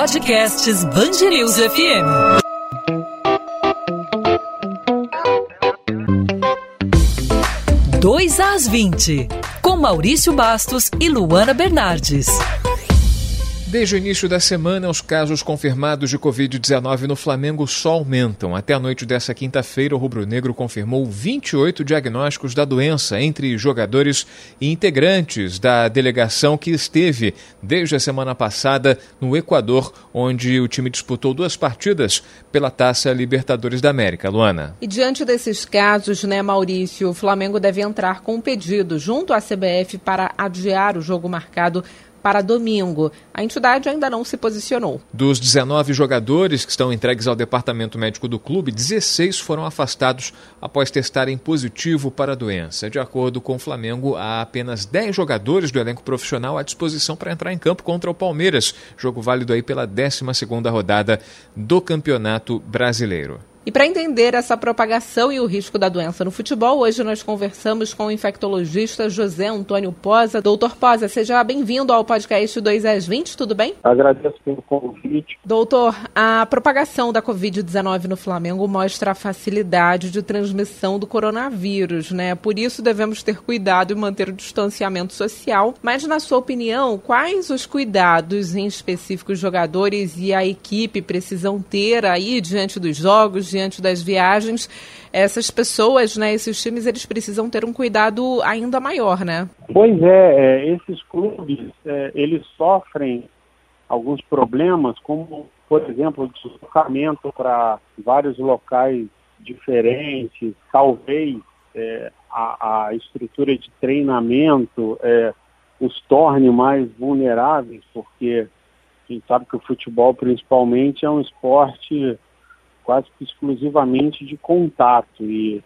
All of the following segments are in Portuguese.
Podcasts Bangerils FM. Dois às 20, com Maurício Bastos e Luana Bernardes. Desde o início da semana, os casos confirmados de Covid-19 no Flamengo só aumentam. Até a noite dessa quinta-feira, o rubro-negro confirmou 28 diagnósticos da doença entre jogadores e integrantes da delegação que esteve desde a semana passada no Equador, onde o time disputou duas partidas pela Taça Libertadores da América. Luana. E diante desses casos, né, Maurício, o Flamengo deve entrar com um pedido junto à CBF para adiar o jogo marcado para domingo. A entidade ainda não se posicionou. Dos 19 jogadores que estão entregues ao departamento médico do clube, 16 foram afastados após testarem positivo para a doença. De acordo com o Flamengo, há apenas 10 jogadores do elenco profissional à disposição para entrar em campo contra o Palmeiras, jogo válido aí pela 12ª rodada do Campeonato Brasileiro. E para entender essa propagação e o risco da doença no futebol, hoje nós conversamos com o infectologista José Antônio Posa. Doutor Posa, seja bem-vindo ao podcast 2 às 20, tudo bem? Agradeço pelo convite. Doutor, a propagação da Covid-19 no Flamengo mostra a facilidade de transmissão do coronavírus, né? Por isso devemos ter cuidado e manter o distanciamento social. Mas, na sua opinião, quais os cuidados em específico os jogadores e a equipe precisam ter aí diante dos jogos? Diante das viagens, essas pessoas, né, esses times, eles precisam ter um cuidado ainda maior, né? Pois é, é esses clubes, é, eles sofrem alguns problemas, como, por exemplo, deslocamento para vários locais diferentes, talvez é, a, a, estrutura de treinamento é, os torne mais vulneráveis, porque a gente sabe que o futebol, principalmente, é um esporte quase que exclusivamente de contato e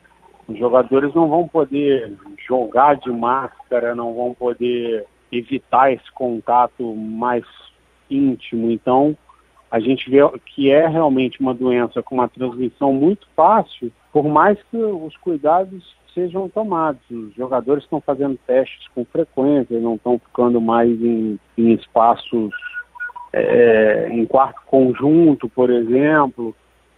os jogadores não vão poder jogar de máscara, não vão poder evitar esse contato mais íntimo. Então, a gente vê que é realmente uma doença com uma transmissão muito fácil, por mais que os cuidados sejam tomados. Os jogadores estão fazendo testes com frequência, não estão ficando mais em, em espaços, é, em quarto conjunto, por exemplo.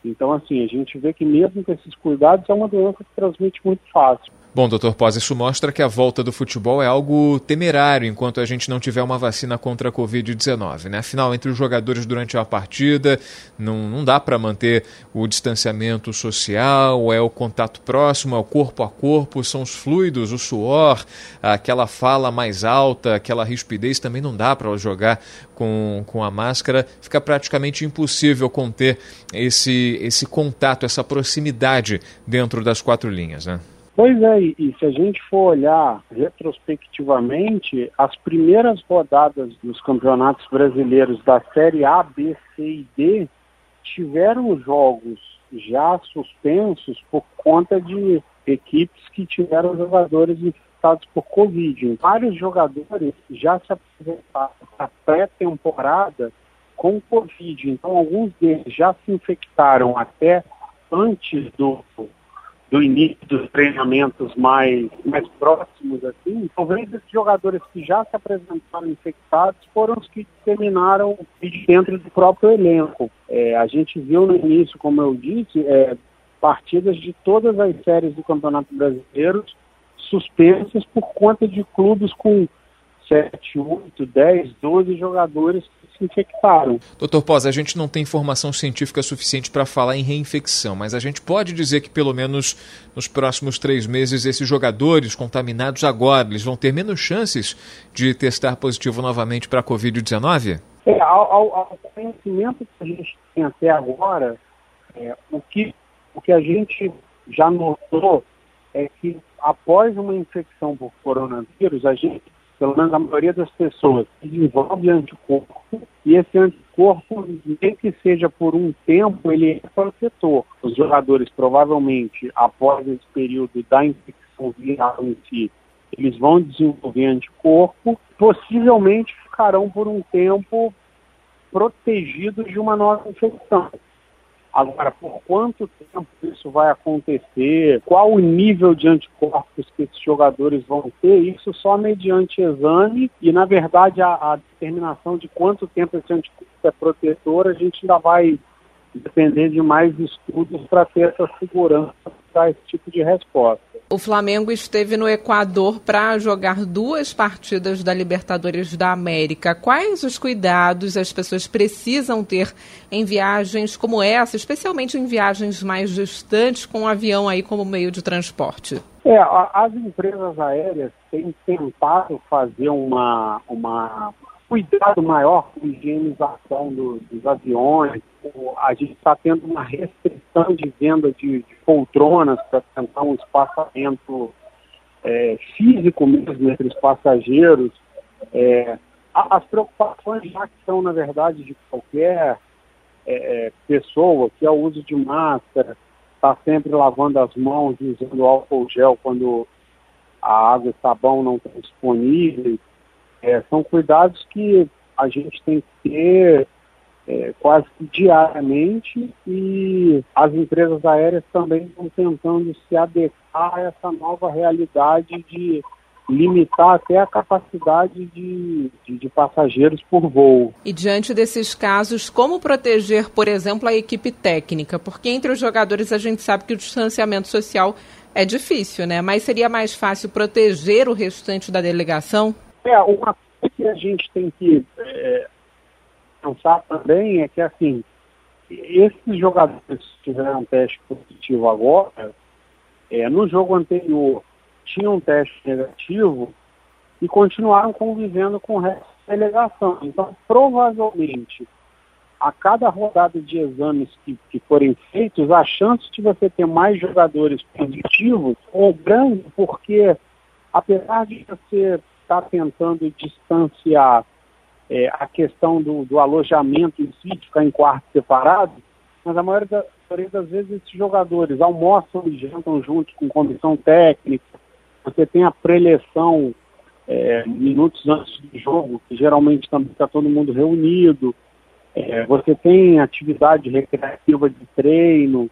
Então, assim, a gente vê que mesmo com esses cuidados é uma doença que transmite muito fácil. Bom, doutor Pós, isso mostra que a volta do futebol é algo temerário enquanto a gente não tiver uma vacina contra a Covid-19. Né? Afinal, entre os jogadores durante a partida, não, não dá para manter o distanciamento social, é o contato próximo, é o corpo a corpo, são os fluidos, o suor, aquela fala mais alta, aquela rispidez, também não dá para jogar com, com a máscara. Fica praticamente impossível conter esse, esse contato, essa proximidade dentro das quatro linhas. Né? Pois é, e se a gente for olhar retrospectivamente, as primeiras rodadas dos campeonatos brasileiros da Série A, B, C e D tiveram jogos já suspensos por conta de equipes que tiveram jogadores infectados por Covid. Vários jogadores já se apresentaram na pré-temporada com Covid, então alguns deles já se infectaram até antes do do início dos treinamentos mais, mais próximos, assim, talvez esses jogadores que já se apresentaram infectados foram os que terminaram dentro do próprio elenco. É, a gente viu no início, como eu disse, é, partidas de todas as séries do Campeonato Brasileiro suspensas por conta de clubes com 7, 8, 10, 12 jogadores se infectaram. Doutor Pós, a gente não tem informação científica suficiente para falar em reinfecção, mas a gente pode dizer que pelo menos nos próximos três meses esses jogadores contaminados agora, eles vão ter menos chances de testar positivo novamente para a Covid-19? É, ao, ao, conhecimento que a gente tem até agora, é, o, que, o que a gente já notou é que após uma infecção por coronavírus, a gente pelo menos a maioria das pessoas, desenvolve anticorpo e esse anticorpo, nem que seja por um tempo, ele é protetor. Os jogadores, provavelmente, após esse período da infecção viral em si, eles vão desenvolver anticorpo, possivelmente ficarão por um tempo protegidos de uma nova infecção. Agora, por quanto tempo isso vai acontecer, qual o nível de anticorpos que esses jogadores vão ter, isso só mediante exame. E, na verdade, a, a determinação de quanto tempo esse anticorpo é protetor, a gente ainda vai depender de mais estudos para ter essa segurança para esse tipo de resposta. O Flamengo esteve no Equador para jogar duas partidas da Libertadores da América. Quais os cuidados as pessoas precisam ter em viagens como essa, especialmente em viagens mais distantes com o avião aí como meio de transporte? É, as empresas aéreas têm tentado fazer uma, uma cuidado maior com a higienização do, dos aviões. A gente está tendo uma restrição de venda de, de poltronas para tentar um espaçamento é, físico mesmo entre os passageiros. É, as preocupações já que são, na verdade, de qualquer é, é pessoa, que é o uso de máscara, está sempre lavando as mãos usando álcool gel quando a água e sabão não estão disponíveis. É, são cuidados que a gente tem que ter é, quase que diariamente e as empresas aéreas também estão tentando se adequar a essa nova realidade de limitar até a capacidade de, de, de, passageiros por voo. E diante desses casos, como proteger, por exemplo, a equipe técnica? Porque entre os jogadores a gente sabe que o distanciamento social é difícil, né? Mas seria mais fácil proteger o restante da delegação? É, uma coisa que a gente tem que é, pensar também é que, assim, esses jogadores que tiveram um teste positivo agora, é, no jogo anterior tinham um teste negativo e continuaram convivendo com o resto da delegação. Então, provavelmente, a cada rodada de exames que, que forem feitos, a chance de você ter mais jogadores positivos é grande, porque apesar de você está tentando distanciar é, a questão do, do, alojamento em si, de ficar em quartos separados, mas a maioria, da, a maioria das vezes esses jogadores almoçam e jantam juntos com comissão técnica, você tem a preleção é, minutos antes do jogo, que geralmente também está todo mundo reunido, é, você tem atividade recreativa de treino,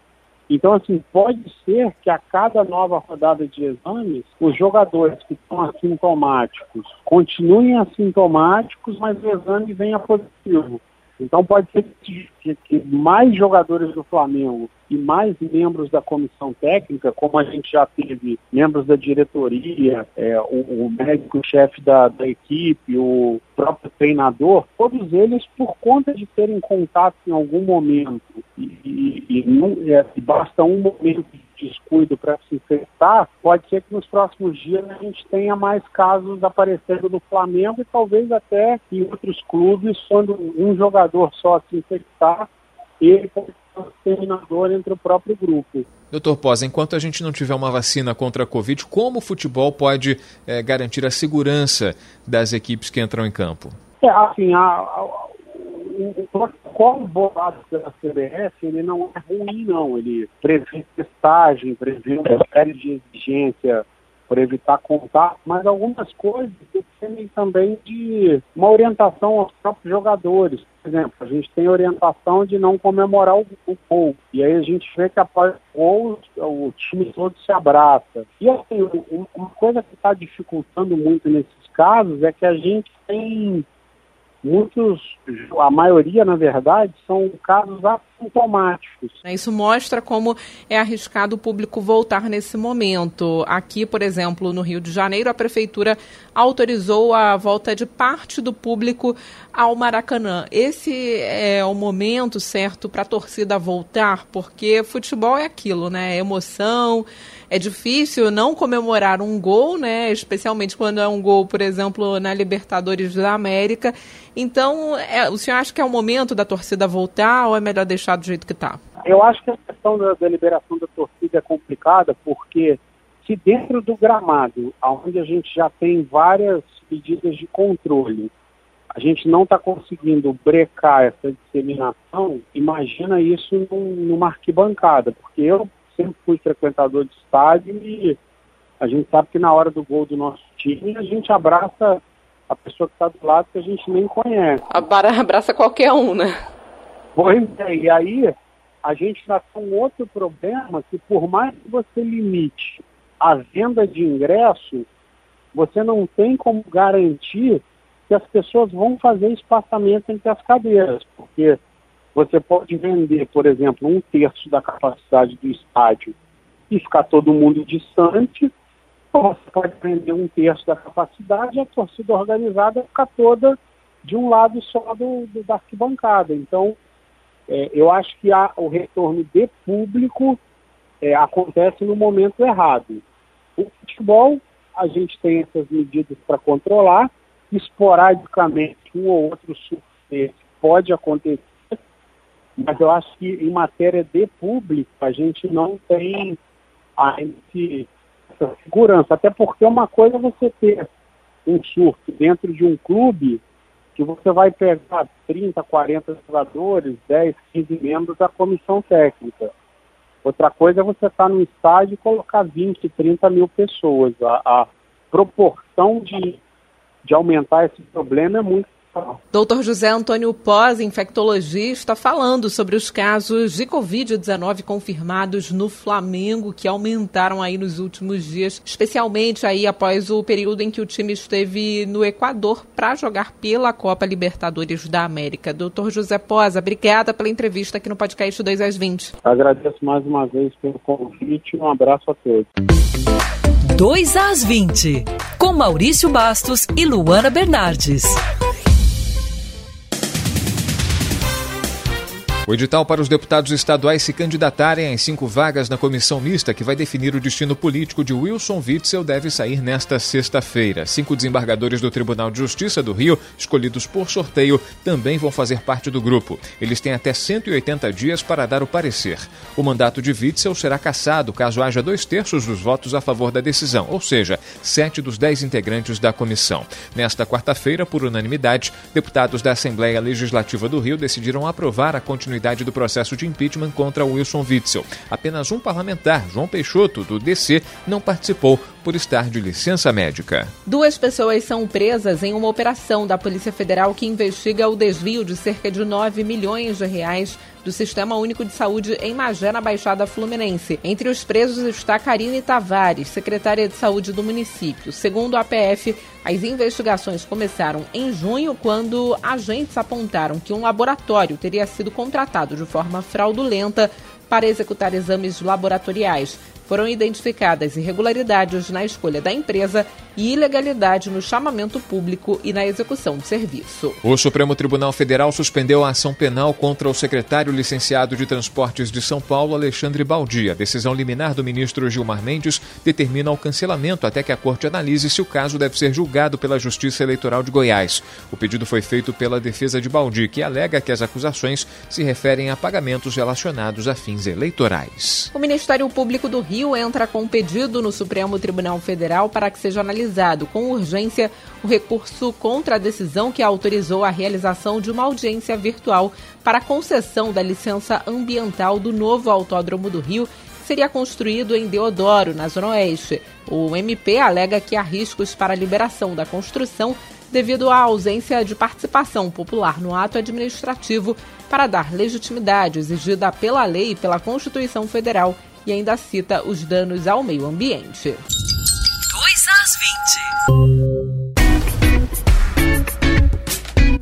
então, assim, pode ser que a cada nova rodada de exames, os jogadores que estão assintomáticos continuem assintomáticos, mas o exame venha positivo. Então pode ser que, que, mais jogadores do Flamengo mais membros da comissão técnica, como a gente já teve membros da diretoria, é, o, o médico-chefe da, da equipe, o próprio treinador, todos eles, por conta de terem contato em algum momento, e, e, e, não, é, basta um momento de descuido para se infectar, pode ser que nos próximos dias a gente tenha mais casos aparecendo no Flamengo e talvez até em outros clubes, quando um jogador só se infectar, ele pode terminador entre o próprio grupo. Doutor Pós, enquanto a gente não tiver uma vacina contra a Covid, como o futebol pode é, garantir a segurança das equipes que entram em campo? É, assim, a, a, o protocolo bolado pela CBS, ele não é ruim, não. Ele prevê testagem, prevê uma série de exigências para evitar contato, mas algumas coisas dependem também de uma orientação aos próprios jogadores. Por exemplo, a gente tem orientação de não comemorar o, o gol. E aí a gente vê que após o gol, o time todo se abraça. E assim, uma coisa que está dificultando muito nesses casos é que a gente tem muitos, a maioria, na verdade, são casos assintomáticos. Isso mostra como é arriscado o público voltar nesse momento. Aqui, por exemplo, no Rio de Janeiro, a prefeitura autorizou a volta de parte do público ao Maracanã. Esse é o momento certo para a torcida voltar, porque futebol é aquilo, né? É emoção, é difícil não comemorar um gol, né? Especialmente quando é um gol, por exemplo, na Libertadores da América. Então, é, o senhor acha que é o momento da torcida voltar ou é melhor deixar do jeito que está? Eu acho que a questão da, liberação da torcida é complicada porque se dentro do gramado, onde a gente já tem várias medidas de controle, a gente não está conseguindo brecar essa disseminação, imagina isso numa arquibancada, porque eu sempre fui frequentador de estádio e a gente sabe que na hora do gol do nosso time a gente abraça a pessoa que está do lado que a gente nem conhece. Abraça qualquer um, né? Pois é, e aí a gente está com outro problema que por mais que você limite a venda de ingresso, você não tem como garantir que as pessoas vão fazer espaçamento entre as cadeiras, porque você pode vender, por exemplo, um terço da capacidade do estádio e ficar todo mundo distante, você pode vender um terço da capacidade e a torcida organizada ficar toda de um lado só do, do da arquibancada. Então, é, eu acho que o retorno de público é, acontece no momento errado. O futebol, a gente tem essas medidas para controlar, esporadicamente um ou outro surto pode acontecer, mas eu acho que em matéria de público a gente não tem a, essa segurança, até porque uma coisa é você ter um surto dentro de um clube que você vai pegar 30, 40 jogadores, 10, 15 membros da comissão técnica. Outra coisa é você estar tá no estádio e colocar 20, 30 mil pessoas. A, a proporção de, de aumentar esse problema é muito Doutor José Antônio Pós, infectologista, falando sobre os casos de Covid-19 confirmados no Flamengo, que aumentaram aí nos últimos dias, especialmente aí após o período em que o time esteve no Equador para jogar pela Copa Libertadores da América. Doutor José Pós, obrigada pela entrevista aqui no podcast 2 às 20. Agradeço mais uma vez pelo convite e um abraço a todos. 2 às 20, com Maurício Bastos e Luana Bernardes. O edital para os deputados estaduais se candidatarem às cinco vagas na comissão mista que vai definir o destino político de Wilson Witzel deve sair nesta sexta-feira. Cinco desembargadores do Tribunal de Justiça do Rio, escolhidos por sorteio, também vão fazer parte do grupo. Eles têm até 180 dias para dar o parecer. O mandato de Witzel será cassado caso haja dois terços dos votos a favor da decisão, ou seja, sete dos dez integrantes da comissão. Nesta quarta-feira, por unanimidade, deputados da Assembleia Legislativa do Rio decidiram aprovar a continuidade continuidade do processo de impeachment contra Wilson Witzel. Apenas um parlamentar, João Peixoto, do DC, não participou por estar de licença médica. Duas pessoas são presas em uma operação da Polícia Federal que investiga o desvio de cerca de 9 milhões de reais do Sistema Único de Saúde em Magé, na Baixada Fluminense. Entre os presos está Karine Tavares, secretária de Saúde do município. Segundo a APF, as investigações começaram em junho, quando agentes apontaram que um laboratório teria sido contratado de forma fraudulenta para executar exames laboratoriais foram identificadas irregularidades na escolha da empresa e ilegalidade no chamamento público e na execução do serviço. O Supremo Tribunal Federal suspendeu a ação penal contra o secretário licenciado de Transportes de São Paulo, Alexandre Baldi. A decisão liminar do ministro Gilmar Mendes determina o cancelamento até que a corte analise se o caso deve ser julgado pela Justiça Eleitoral de Goiás. O pedido foi feito pela defesa de Baldi, que alega que as acusações se referem a pagamentos relacionados a fins eleitorais. O Ministério Público do Rio Rio entra com um pedido no Supremo Tribunal Federal para que seja analisado com urgência o recurso contra a decisão que autorizou a realização de uma audiência virtual para concessão da licença ambiental do novo Autódromo do Rio que seria construído em Deodoro, na Zona Oeste. O MP alega que há riscos para a liberação da construção devido à ausência de participação popular no ato administrativo para dar legitimidade exigida pela lei e pela Constituição Federal e ainda cita os danos ao meio ambiente. 2 às 20.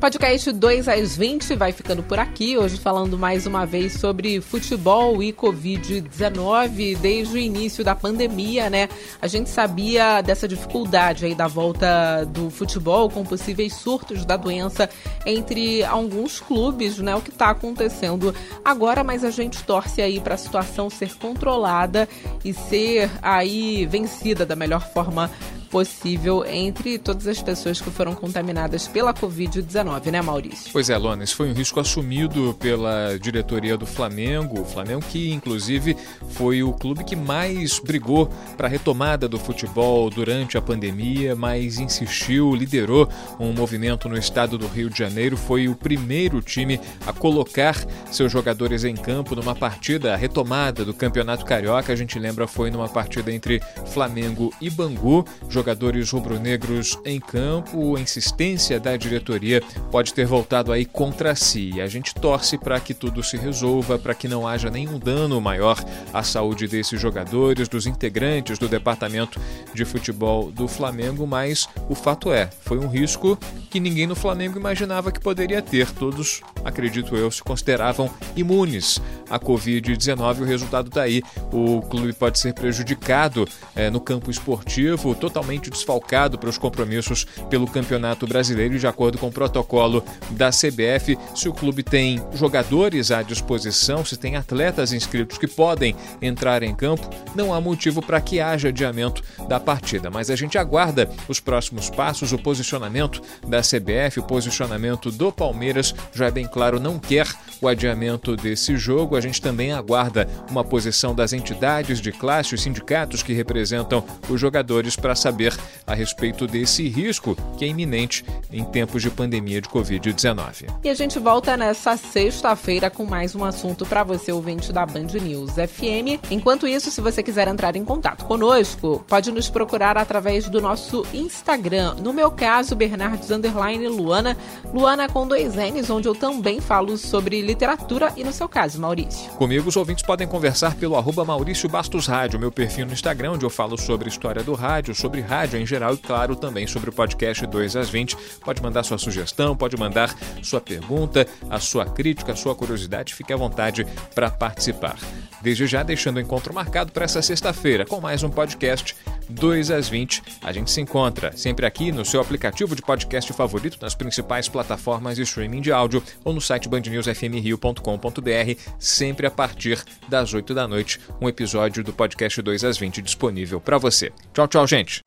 Podcast 2 às 20 vai ficando por aqui. Hoje falando mais uma vez sobre futebol e Covid-19 desde o início da pandemia, né? A gente sabia dessa dificuldade aí da volta do futebol com possíveis surtos da doença entre alguns clubes, né? O que está acontecendo agora, mas a gente torce aí para a situação ser controlada e ser aí vencida da melhor forma possível entre todas as pessoas que foram contaminadas pela Covid-19, né, Maurício? Pois é, Lona, esse foi um risco assumido pela diretoria do Flamengo. O Flamengo, que inclusive foi o clube que mais brigou para a retomada do futebol durante a pandemia, mas insistiu, liderou um movimento no estado do Rio de Janeiro. Foi o primeiro time a colocar seus jogadores em campo numa partida retomada do Campeonato Carioca. A gente lembra, foi numa partida entre Flamengo e Bangu jogadores rubro-negros em campo, a insistência da diretoria pode ter voltado aí contra si. A gente torce para que tudo se resolva, para que não haja nenhum dano maior à saúde desses jogadores, dos integrantes do departamento de futebol do Flamengo, mas o fato é, foi um risco que ninguém no Flamengo imaginava que poderia ter. Todos, acredito eu, se consideravam imunes à Covid-19. O resultado está aí. O clube pode ser prejudicado é, no campo esportivo, totalmente desfalcado para os compromissos pelo Campeonato Brasileiro. De acordo com o protocolo da CBF, se o clube tem jogadores à disposição, se tem atletas inscritos que podem entrar em campo, não há motivo para que haja adiamento da partida. Mas a gente aguarda os próximos passos, o posicionamento da CBF, o posicionamento do Palmeiras já é bem claro, não quer o adiamento desse jogo. A gente também aguarda uma posição das entidades de classe, os sindicatos que representam os jogadores, para saber a respeito desse risco que é iminente em tempos de pandemia de Covid-19. E a gente volta nessa sexta-feira com mais um assunto para você, ouvinte da Band News FM. Enquanto isso, se você quiser entrar em contato conosco, pode nos procurar através do nosso Instagram. No meu caso, Bernardes Underline Luana, Luana com dois N's, onde eu também falo sobre literatura e no seu caso, Maurício. Comigo, os ouvintes podem conversar pelo arroba Maurício Bastos Rádio, meu perfil no Instagram, onde eu falo sobre história do rádio, sobre rádio em geral e, claro, também sobre o podcast 2 às 20. Pode mandar sua sugestão, pode mandar sua pergunta, a sua crítica, a sua curiosidade, fique à vontade para participar. Desde já, deixando o encontro marcado para essa sexta-feira com mais um podcast 2 às 20. A gente se encontra sempre aqui no seu aplicativo de podcast favorito, nas principais plataformas de streaming de áudio ou no site bandnewsfmrio.com.br, sempre a partir das 8 da noite. Um episódio do podcast 2 às 20 disponível para você. Tchau, tchau, gente.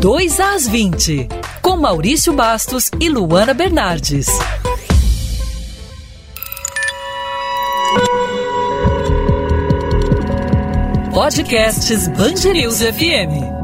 Dois às 20, com Maurício Bastos e Luana Bernardes. Podcasts News FM.